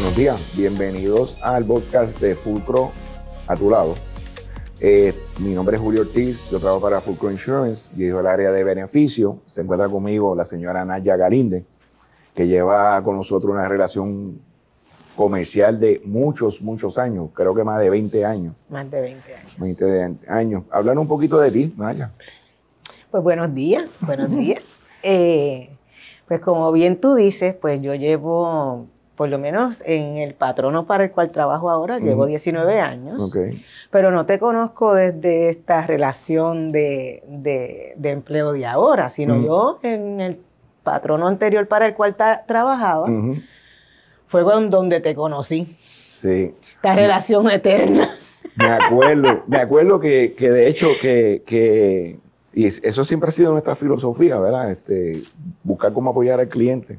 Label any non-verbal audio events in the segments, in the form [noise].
Buenos días, bienvenidos al podcast de Fulcro a tu lado. Eh, mi nombre es Julio Ortiz, yo trabajo para Fulcro Insurance, dirijo el área de beneficio. Se encuentra conmigo la señora Naya Galinde, que lleva con nosotros una relación comercial de muchos, muchos años, creo que más de 20 años. Más de 20 años. 20 años. Hablar un poquito de ti, Naya. Pues buenos días, buenos días. [laughs] Eh, pues como bien tú dices, pues yo llevo por lo menos en el patrono para el cual trabajo ahora, llevo 19 años, pero no te conozco desde esta relación de, empleo de ahora, sino yo en el patrono anterior para el cual trabajaba, fue donde te conocí. Sí. Esta relación eterna. Me acuerdo, me acuerdo que, de hecho que, y eso siempre ha sido nuestra filosofía, ¿verdad? Este, buscar cómo apoyar al cliente.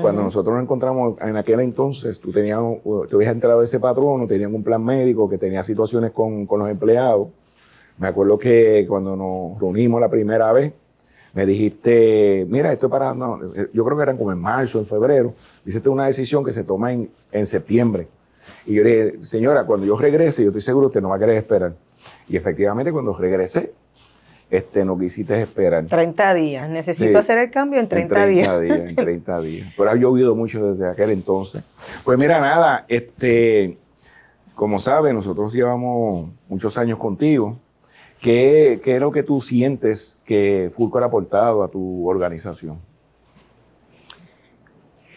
Cuando nosotros nos encontramos en aquel entonces, tú tenías, te habías entrado de ese patrón, tenían un plan médico que tenía situaciones con, con los empleados. Me acuerdo que cuando nos reunimos la primera vez, me dijiste, mira, esto es para, no, yo creo que eran como en marzo, en febrero, dice, es una decisión que se toma en, en septiembre. Y yo le dije, señora, cuando yo regrese, yo estoy seguro que no va a querer esperar. Y efectivamente, cuando regresé, este, no quisiste esperar. 30 días. Necesito hacer el cambio en 30, en 30 días. En 30 días. Pero ha llovido mucho desde aquel entonces. Pues mira, nada, este, como sabes, nosotros llevamos muchos años contigo. ¿Qué, ¿Qué, es lo que tú sientes que Fulcro ha aportado a tu organización?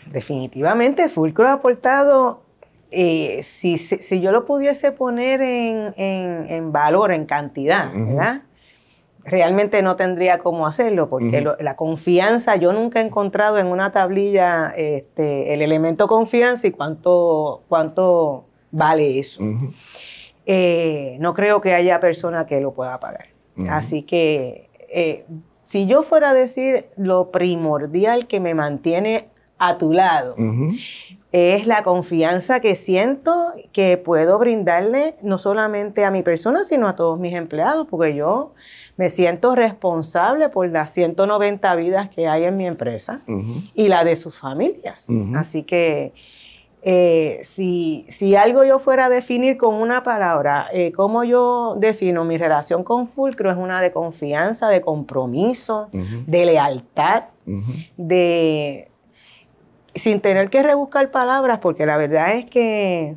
Definitivamente, Fulcro ha aportado, eh, si, si, yo lo pudiese poner en, en, en valor, en cantidad, ¿verdad? Realmente no tendría cómo hacerlo, porque la confianza, yo nunca he encontrado en una tablilla este, el elemento confianza y cuánto, cuánto vale eso. Eh, no creo que haya persona que lo pueda pagar. Así que eh, si yo fuera a decir lo primordial que me mantiene a tu lado, es la confianza que siento que puedo brindarle no solamente a mi persona, sino a todos mis empleados, porque yo me siento responsable por las 190 vidas que hay en mi empresa y la de sus familias. Así que eh, si, si, algo yo fuera a definir con una palabra, eh, ¿cómo yo defino mi relación con Fulcro? Es una de confianza, de compromiso, de lealtad, de sin tener que rebuscar palabras, porque la verdad es que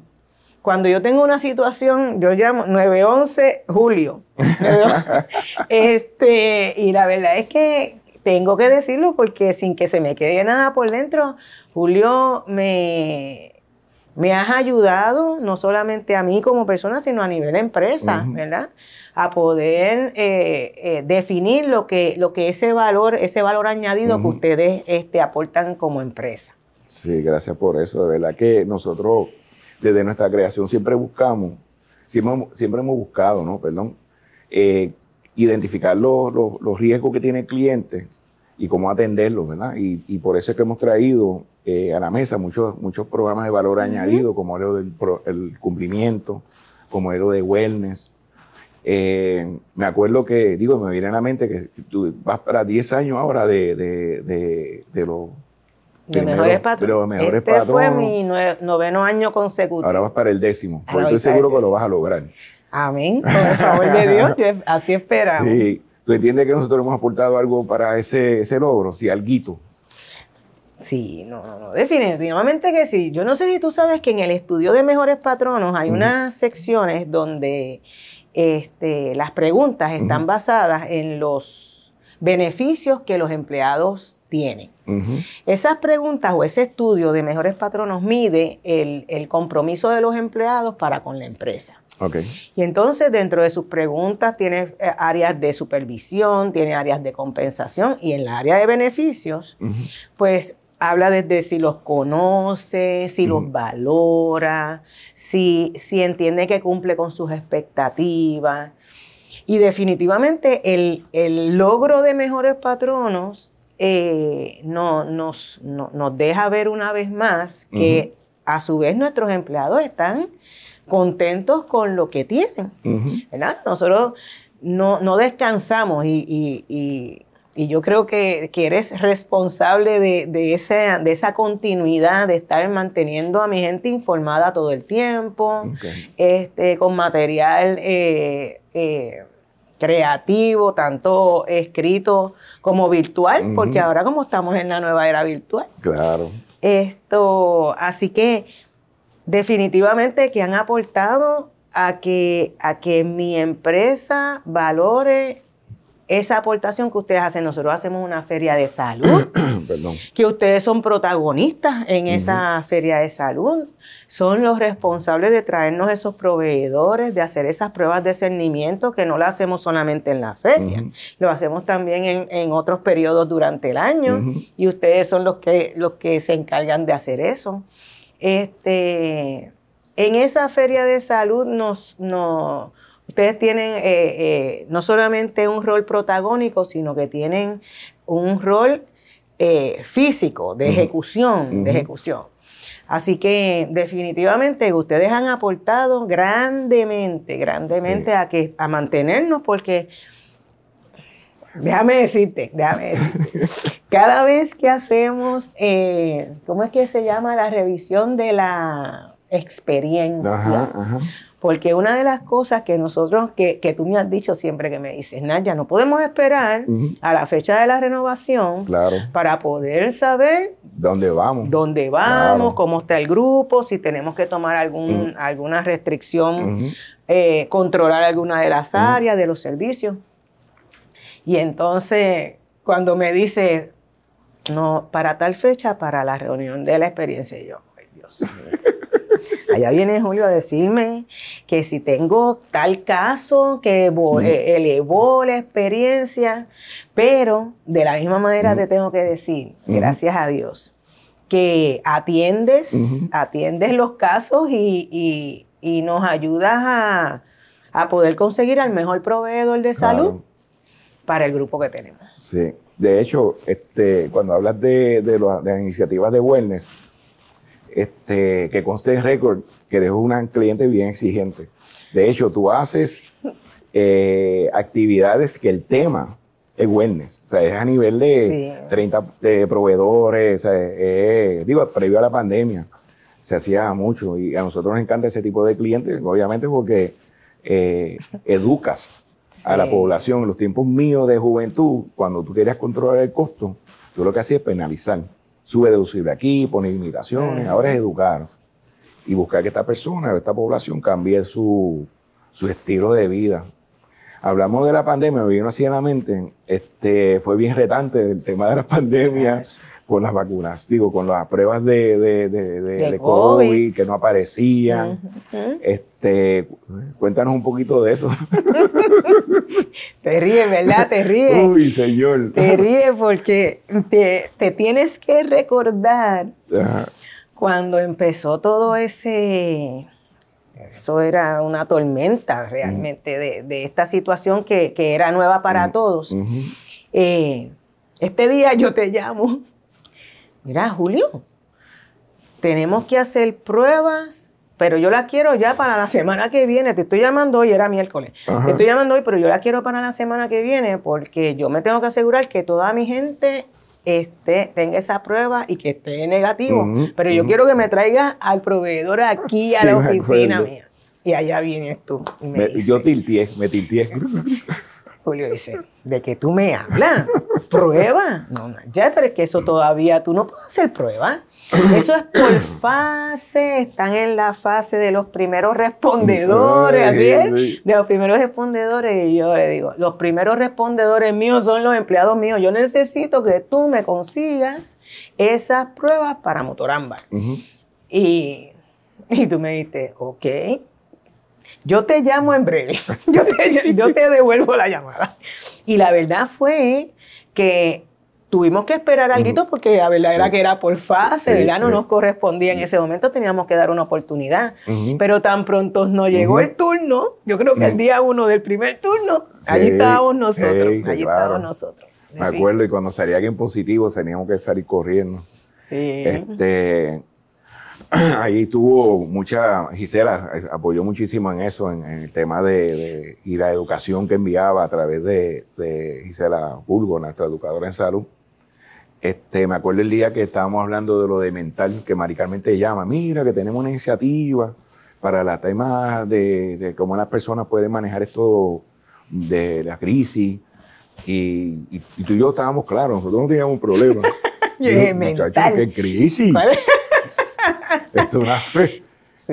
cuando yo tengo una situación, yo llamo 911 Julio. [laughs] este, y la verdad es que tengo que decirlo porque sin que se me quede nada por dentro, Julio me, me has ayudado, no solamente a mí como persona, sino a nivel de empresa, ¿verdad? A poder eh, eh, definir lo que, lo que ese valor, ese valor añadido que ustedes este, aportan como empresa. Sí, gracias por eso. De verdad que nosotros desde nuestra creación siempre buscamos, siempre, siempre hemos buscado, ¿no? Perdón, eh, identificar los, riesgos que tiene el cliente y cómo atenderlos, ¿verdad? Y, por eso es que hemos traído eh, a la mesa muchos, muchos programas de valor añadido, como el del cumplimiento, como el de wellness. Eh, me acuerdo que, digo, me viene a la mente que tú vas para 10 años ahora de, de, de los de mejores patronos. este fue mi noveno año consecutivo. Ahora vas para el décimo. Porque estoy seguro que lo vas a lograr. Amén. Con el favor de Dios, así esperamos. Sí. ¿Tú entiendes que nosotros hemos aportado algo para ese, ese logro? Sí, alguito. Sí, no, no, definitivamente que sí. Yo no sé si tú sabes que en el estudio de mejores patronos hay unas secciones donde este, las preguntas están basadas en los beneficios que los empleados tienen. Esas preguntas o ese estudio de mejores patronos mide el, compromiso de los empleados para con la empresa. Y entonces dentro de sus preguntas tiene eh, áreas de supervisión, tiene áreas de compensación y en la área de beneficios, pues habla desde si los conoce, si los valora, si, si entiende que cumple con sus expectativas. Y definitivamente el, el logro de mejores patronos eh, no, nos, nos deja ver una vez más que a su vez nuestros empleados están contentos con lo que tienen. ¿verdad? Nosotros no, descansamos y, y yo creo que, eres responsable de, de, esa, de esa continuidad, de estar manteniendo a mi gente informada todo el tiempo, este, con material eh, eh, creativo, tanto escrito como virtual, porque ahora como estamos en la nueva era virtual. Claro. Esto, así que definitivamente que han aportado a que, a que mi empresa valore esa aportación que ustedes hacen. Nosotros hacemos una feria de salud, [clears throat] que ustedes son protagonistas en esa feria de salud, son los responsables de traernos esos proveedores, de hacer esas pruebas de cernimiento que no las hacemos solamente en la feria, lo hacemos también en, otros periodos durante el año y ustedes son los que, los que se encargan de hacer eso. Este, en esa feria de salud nos, nos ustedes tienen eh, eh, no solamente un rol protagónico, sino que tienen un rol eh, físico, de ejecución, de ejecución. Así que definitivamente ustedes han aportado grandemente, grandemente a, que, a mantenernos, porque déjame decirte, déjame decirte, [laughs] cada vez que hacemos, ¿cómo es que se llama? La revisión de la experiencia. Porque una de las cosas que nosotros, que, tú me has dicho siempre que me dices, Naya, no podemos esperar a la fecha de la renovación para poder saber dónde vamos, dónde vamos, cómo está el grupo, si tenemos que tomar algún, alguna restricción, eh, controlar alguna de las áreas, de los servicios. Y entonces, cuando me dice, no, para tal fecha, para la reunión de la experiencia, yo, ay Dios mío. [laughs] Allá viene Julio a decirme que si tengo tal caso que eh, elevó la experiencia, pero de la misma manera te tengo que decir, gracias a Dios, que atiendes, atiendes los casos y, nos ayudas a, poder conseguir al mejor proveedor de salud para el grupo que tenemos. Sí, de hecho, este, cuando hablas de, de las iniciativas de wellness, este, que conste en récord que eres una cliente bien exigente. De hecho, tú haces eh, actividades que el tema es wellness. O sea, es a nivel de 30 proveedores. digo, previo a la pandemia se hacía mucho y a nosotros nos encanta ese tipo de clientes, obviamente porque eh, educas a la población. En los tiempos míos de juventud, cuando tú querías controlar el costo, tú lo que hacías es penalizar sube deducible aquí, pone imitaciones, ahora es educar y buscar que esta persona, esta población cambie su, estilo de vida. Hablamos de la pandemia, me vino así en la mente, este, fue bien retante el tema de la pandemia con las vacunas, digo, con las pruebas de, de, COVID. que no aparecían. este, cuéntanos un poquito de eso. [laughs] te ríes, ¿verdad? Te ríes. Uy, señor. Te ríes porque te, tienes que recordar cuando empezó todo ese... Eso era una tormenta realmente de, esta situación que, era nueva para todos. Eh, este día yo te llamo mira, Julio, tenemos que hacer pruebas, pero yo la quiero ya para la semana que viene. Te estoy llamando hoy, era miércoles. Te estoy llamando hoy, pero yo la quiero para la semana que viene porque yo me tengo que asegurar que toda mi gente esté, tenga esa prueba y que esté negativo. pero yo quiero que me traigas al proveedor aquí a la oficina mía. Y allá vienes tú. yo tilteé, me tilteé. Julio dice, ¿de que tú me hablas? ¿Prueba? [laughs] No, ya, pero es que eso todavía tú no puedes hacer prueba. Eso es por [coughs] fase, están en la fase de los primeros respondedores, así es, de los primeros respondedores. Y yo le digo, los primeros respondedores míos son los empleados míos. Yo necesito que tú me consigas esas pruebas para motorámbar. y, y tú me dijiste, ok, yo te llamo en breve, [laughs] yo te, devuelvo la llamada. Y la verdad fue que tuvimos que esperar algo porque la verdad era que era por fase, ¿verdad? No nos correspondía en ese momento, teníamos que dar una oportunidad. Pero tan pronto nos llegó el turno, yo creo que el día uno del primer turno, allí estábamos nosotros, allí estábamos nosotros. Me acuerdo, y cuando salía alguien positivo teníamos que salir corriendo. Sí. Este, [clears throat] ahí tuvo mucha, Gisela apoyó muchísimo en eso, en, el tema de, y la educación que enviaba a través de, de Gisela Burgo, nuestra educadora en salud. Este, me acuerdo el día que estábamos hablando de lo de mental, que Mari Carmen te llama, mira que tenemos una iniciativa para la tema de, cómo las personas pueden manejar esto de la crisis. Y, tú y yo estábamos claros, nosotros no teníamos un problema. [laughs] Muchachos, ¿qué crisis? [laughs] es una fe.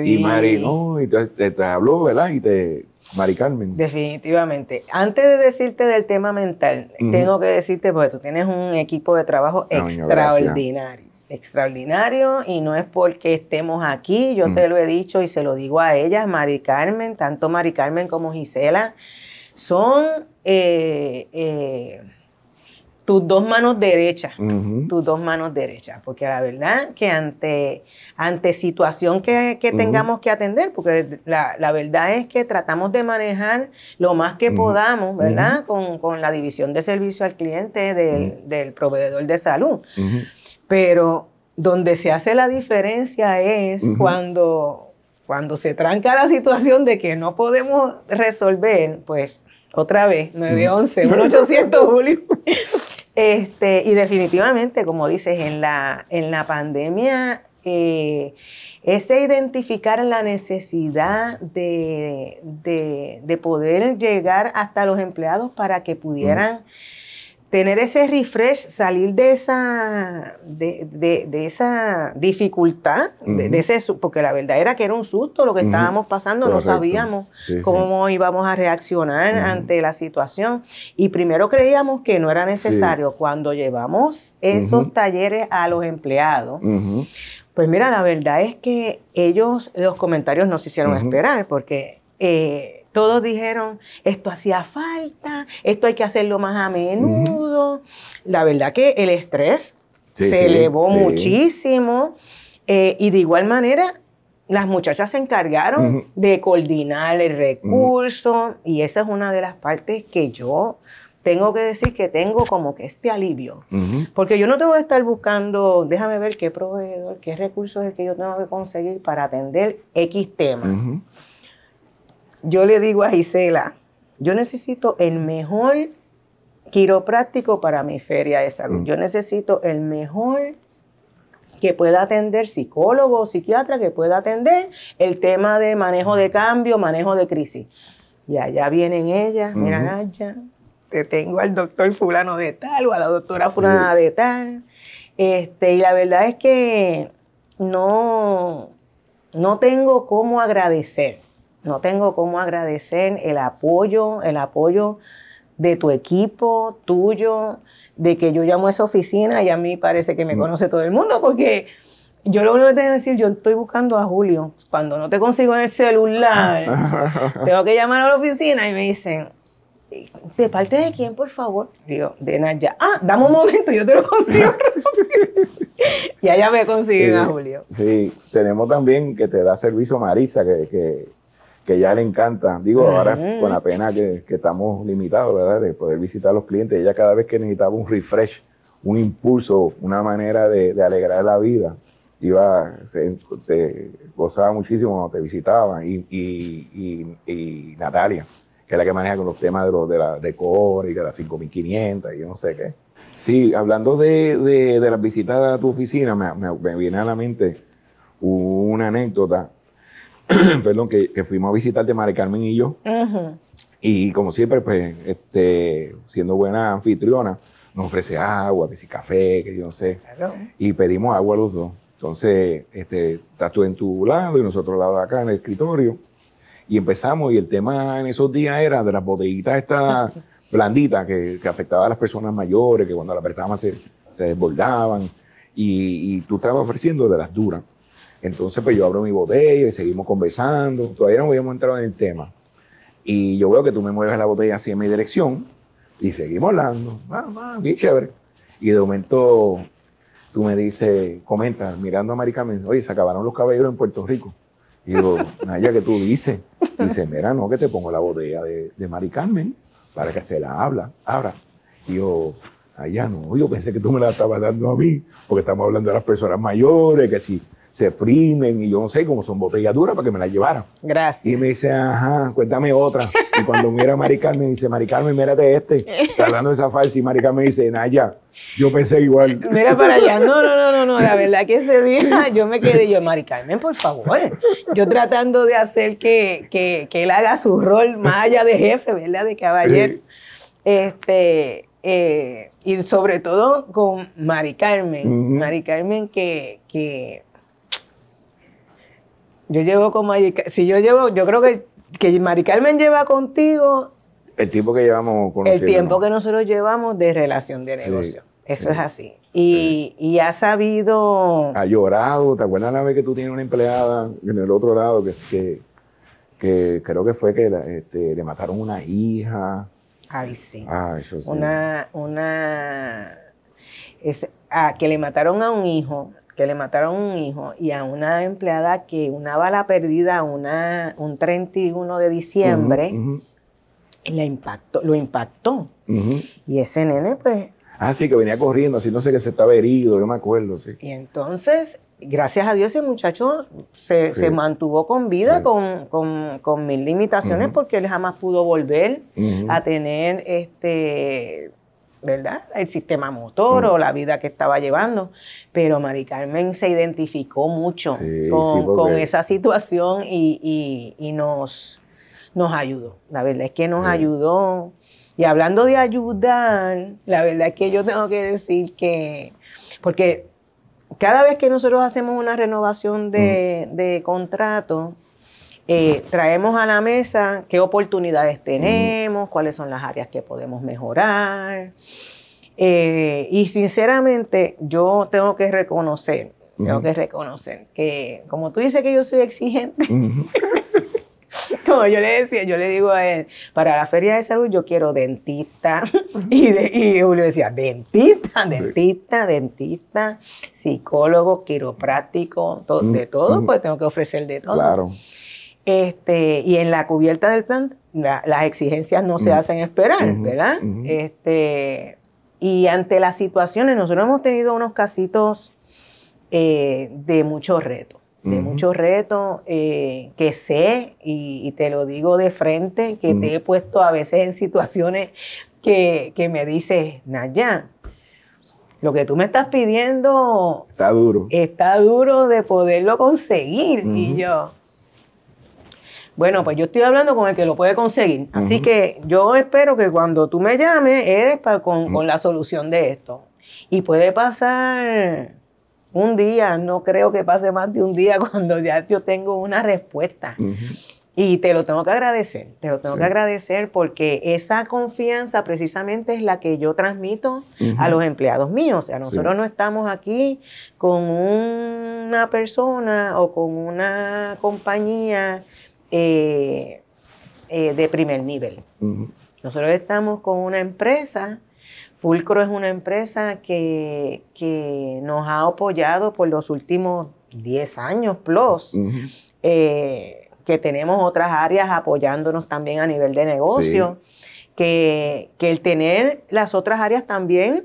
Y Mari, no, y te, habló, ¿verdad? Y te, Mari Carmen. Definitivamente. Antes de decirte del tema mental, tengo que decirte, porque tú tienes un equipo de trabajo extraordinario. Extraordinario, y no es porque estemos aquí, yo te lo he dicho y se lo digo a ellas, Mari Carmen, tanto Mari Carmen como Gisela, son eh, eh, tus dos manos derechas, tus dos manos derechas, porque la verdad que ante, ante situación que, tengamos que atender, porque la, verdad es que tratamos de manejar lo más que podamos, ¿verdad? Con, la división de servicio al cliente del, proveedor de salud. Pero donde se hace la diferencia es cuando, cuando se tranca la situación de que no podemos resolver, pues otra vez, 911, 1800 [laughs] Julio. Este, y definitivamente, como dices, en la, en la pandemia, eh, ese identificar la necesidad de, poder llegar hasta los empleados para que pudieran tener ese refresh, salir de esa, de, esa dificultad, de, ese, porque la verdad era que era un susto lo que estábamos pasando, no sabíamos cómo íbamos a reaccionar ante la situación. Y primero creíamos que no era necesario. Cuando llevamos esos talleres a los empleados, pues mira, la verdad es que ellos, los comentarios nos hicieron esperar, porque... Eh, todos dijeron, esto hacía falta, esto hay que hacerlo más a menudo. La verdad que el estrés se elevó muchísimo eh, y de igual manera las muchachas se encargaron de coordinar el recurso y esa es una de las partes que yo tengo que decir que tengo como que este alivio. Porque yo no tengo que estar buscando, déjame ver qué proveedor, qué recursos es el que yo tengo que conseguir para atender X tema yo le digo a Gisela, yo necesito el mejor quiropráctico para mi feria de salud. Mm. Yo necesito el mejor que pueda atender psicólogo o psiquiatra, que pueda atender el tema de manejo de cambio, manejo de crisis. Y allá vienen ellas, mira, allá, te tengo al doctor fulano de tal o a la doctora fulana de tal. Este, y la verdad es que no, no tengo cómo agradecer no tengo cómo agradecer el apoyo, el apoyo de tu equipo, tuyo, de que yo llamo a esa oficina y a mí parece que me mm. conoce todo el mundo porque yo lo único que tengo que decir, yo estoy buscando a Julio. Cuando no te consigo en el celular, [laughs] tengo que llamar a la oficina y me dicen, ¿de parte de quién, por favor? Digo, de Naya. Ah, dame un momento, yo te lo consigo. [laughs] y allá me consiguen a Julio. Sí, tenemos también que te da servicio Marisa, que que ya le encanta. Digo, ahora con la pena que, estamos limitados, ¿verdad? De poder visitar a los clientes. Ella cada vez que necesitaba un refresh, un impulso, una manera de, alegrar la vida, iba, se, gozaba muchísimo cuando te visitaban. Y, Natalia, que es la que maneja con los temas de, los, de la de core y de las 5500 y yo no sé qué. Sí, hablando de, de, las visitas a tu oficina, me, me viene a la mente una anécdota [clears throat] perdón, que, fuimos a visitar de Mari Carmen y yo. Y como siempre, pues, este, siendo buena anfitriona, nos ofrece agua, que si café, que yo no sé. Y pedimos agua los dos. Entonces, este, estás tú en tu lado y nosotros al lado de acá en el escritorio. Y empezamos, y el tema en esos días era de las botellitas estas [laughs] blanditas que, que afectaban a las personas mayores, que cuando las apretaban se, se desbordaban. Y, y tú estabas ofreciendo de las duras. Entonces, pues yo abro mi botella y seguimos conversando. Todavía no habíamos entrado en el tema. Y yo veo que tú me mueves la botella en mi dirección y seguimos hablando. Ah, ah, bien chévere. Y de momento tú me dices, comenta, mirando a Maricarmen, oye, se acabaron los caballeros en Puerto Rico. Y digo, Naya, ¿qué tú dices? dice, mira, no, que te pongo la botella de, de Mari Carmen para que se la habla, abra. Y yo, allá no, yo pensé que tú me la estabas dando a mí, porque estamos hablando de las personas mayores, que si se exprimen y yo no sé cómo son botellas duras para que me las llevaran. Gracias. Y me dice, ajá, cuéntame otra. Y cuando mira a Mari Carmen, dice, Mari Carmen, mírate este. Está hablando de esa falsa y Mari Carmen dice, Naya, yo pensé igual. Mira para allá. No, no, no, no, no. La [laughs] verdad que ese día yo me quedé yo, Mari Carmen, por favor. Yo tratando de hacer que, que, que él haga su rol más allá de jefe, ¿verdad? De caballero. Este, eh, y sobre todo con Mari Carmen. Mari Carmen que, que yo llevo con Mari Si yo llevo, yo creo que, que Mari Carmen lleva contigo. El tiempo que llevamos El tiempo que nosotros llevamos de relación de negocio. Eso es así. Y, ha sabido. Ha llorado. ¿Te acuerdas la vez que tú tienes una empleada en el otro lado que, que, creo que fue que este, le mataron una hija? Ay, sí. Ah, eso sí. Una. una es, ah, que le mataron a un hijo que le mataron un hijo y a una empleada que una bala perdida una, un 31 de diciembre impactó, lo impactó. Y ese nene, pues. Ah, sí, que venía corriendo, así no sé que se estaba herido, yo me acuerdo, sí. Y entonces, gracias a Dios, ese muchacho se, mantuvo con vida, con, con, mil limitaciones, porque él jamás pudo volver a tener este ¿verdad? El sistema motor o la vida que estaba llevando. Pero Mari Carmen se identificó mucho con, esa situación y, nos, nos ayudó. La verdad es que nos ayudó. Y hablando de ayudar, la verdad es que yo tengo que decir que, porque cada vez que nosotros hacemos una renovación de, de contrato, eh, traemos a la mesa qué oportunidades tenemos, cuáles son las áreas que podemos mejorar. Eh, y sinceramente, yo tengo que reconocer, tengo que reconocer que, como tú dices que yo soy exigente, [laughs] como yo le decía, yo le digo a él, para la feria de salud yo quiero dentista. [laughs] y, Julio decía, dentista, dentista, dentista, psicólogo, quiropráctico, de todo, pues tengo que ofrecer de todo. Claro. Este, y en la cubierta del plan, las exigencias no se hacen esperar, ¿verdad? este, y ante las situaciones, nosotros hemos tenido unos casitos eh, de mucho reto, de mucho reto eh, que sé, y, te lo digo de frente, que te he puesto a veces en situaciones que, me dices, Naya, lo que tú me estás pidiendo... Está duro. Está duro de poderlo conseguir. Y yo, bueno, pues yo estoy hablando con el que lo puede conseguir. Así que yo espero que cuando tú me llames, eres con, la solución de esto. Y puede pasar un día, no creo que pase más de un día [laughs] cuando ya yo tengo una respuesta. Y te lo tengo que agradecer, te lo tengo que agradecer porque esa confianza precisamente es la que yo transmito a los empleados míos. O sea, nosotros no estamos aquí con una persona o con una compañía eh, eh, de primer nivel. Nosotros estamos con una empresa, Fulcro es una empresa que, nos ha apoyado por los últimos 10 años plus, eh, que tenemos otras áreas apoyándonos también a nivel de negocio, que, el tener las otras áreas también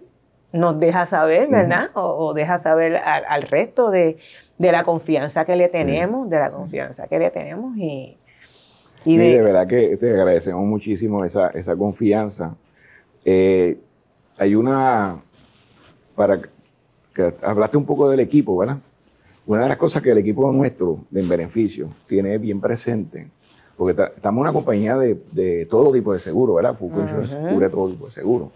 nos deja saber, ¿verdad? o, deja saber al, resto de, la confianza que le tenemos, de la confianza que le tenemos y, y de, verdad que te agradecemos muchísimo esa, esa confianza. Eh, hay una, para que hablaste un poco del equipo, ¿verdad? Una de las cosas que el equipo nuestro de beneficio tiene bien presente, porque estamos una compañía de, todo tipo de seguro, ¿verdad? Foucault cubre todo tipo de seguro.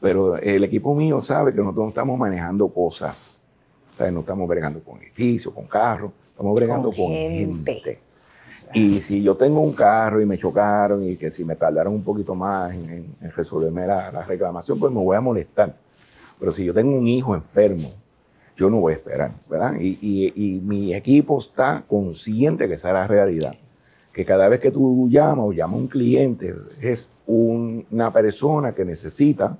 Pero el equipo mío sabe que nosotros no estamos manejando cosas. O sea, no estamos bregando con edificios, con carros, estamos bregando con, gente. Y si yo tengo un carro y me chocaron y que si me tardaron un poquito más en, resolverme la, reclamación, pues me voy a molestar. Pero si yo tengo un hijo enfermo, yo no voy a esperar, ¿verdad? Y, mi equipo está consciente que esa es la realidad. Que cada vez que tú llamas o llamas a un cliente, es una persona que necesita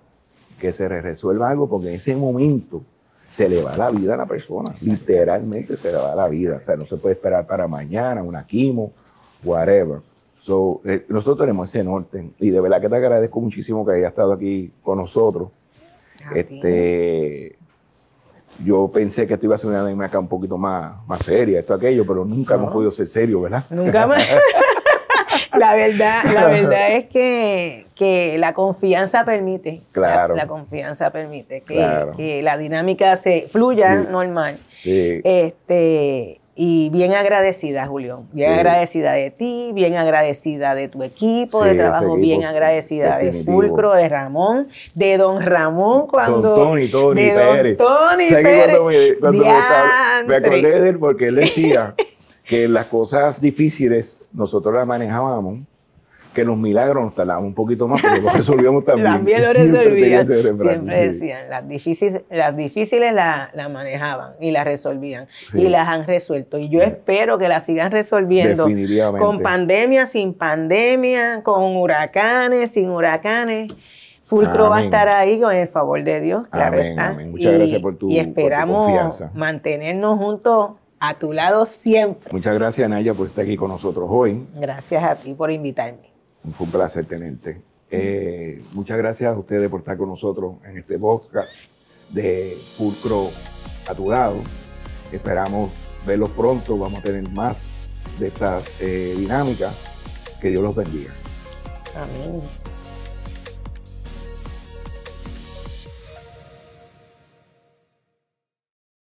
que se resuelva algo porque en ese momento se le va la vida a la persona, literalmente se le va la vida, o sea, no se puede esperar para mañana, una quimo, whatever. So, eh, nosotros tenemos ese norte y de verdad que te agradezco muchísimo que hayas estado aquí con nosotros. este, yo pensé que esto iba a ser una dinámica un poquito más, más seria, esto, aquello, pero nunca hemos podido ser serios, ¿verdad? Nunca más. [laughs] [laughs] la verdad, la verdad es que, que la confianza permite. Claro. La, confianza permite que, que, la dinámica se fluya normal. Sí. Este, y bien agradecida, Julio. Bien agradecida de ti, bien agradecida de tu equipo de trabajo, bien agradecida de Fulcro, de Ramón, de don Ramón cuando... Don Tony, Tony de Pérez. Don Tony Pérez. Cuando, me, me acordé de él porque él decía [laughs] que las cosas difíciles nosotros las manejábamos que los milagros nos tardaban un poquito más, pero los [laughs] resolvíamos también. También lo [laughs] resolvían. Siempre decían, las difíciles, las difíciles las la manejaban y las resolvían. Y las han resuelto. Y yo espero que las sigan resolviendo. Con pandemia, sin pandemia, con huracanes, sin huracanes. Fulcro va a estar ahí con el favor de Dios, claro amén, Muchas gracias por tu Y esperamos mantenernos juntos a tu lado siempre. Muchas gracias, Naya, por estar aquí con nosotros hoy. Gracias a ti por invitarme. Fue un placer tenerte. Eh, muchas gracias a ustedes por estar con nosotros en este podcast de Pulcro a tu lado. Esperamos verlos pronto. Vamos a tener más de estas eh, dinámicas. Que Dios los bendiga. Amén.